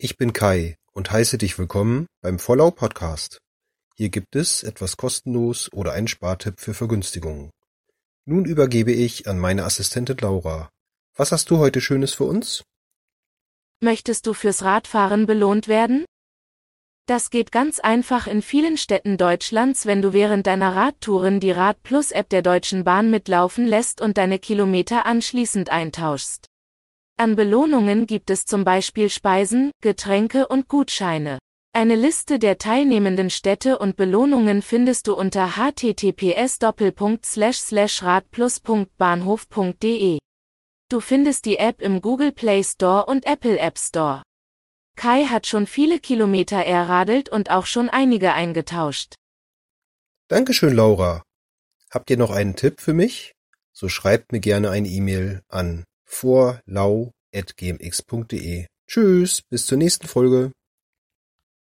Ich bin Kai und heiße dich willkommen beim Vollau Podcast. Hier gibt es etwas kostenlos oder einen Spartipp für Vergünstigungen. Nun übergebe ich an meine Assistentin Laura. Was hast du heute Schönes für uns? Möchtest du fürs Radfahren belohnt werden? Das geht ganz einfach in vielen Städten Deutschlands, wenn du während deiner Radtouren die Radplus App der Deutschen Bahn mitlaufen lässt und deine Kilometer anschließend eintauschst. An Belohnungen gibt es zum Beispiel Speisen, Getränke und Gutscheine. Eine Liste der teilnehmenden Städte und Belohnungen findest du unter https://radplus.bahnhof.de. Du findest die App im Google Play Store und Apple App Store. Kai hat schon viele Kilometer erradelt und auch schon einige eingetauscht. Dankeschön, Laura. Habt ihr noch einen Tipp für mich? So schreibt mir gerne eine E-Mail an vorlau.gmx.de. Tschüss, bis zur nächsten Folge.